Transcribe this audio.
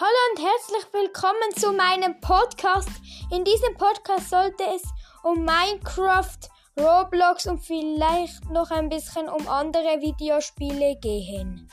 Hallo und herzlich willkommen zu meinem Podcast. In diesem Podcast sollte es um Minecraft, Roblox und vielleicht noch ein bisschen um andere Videospiele gehen.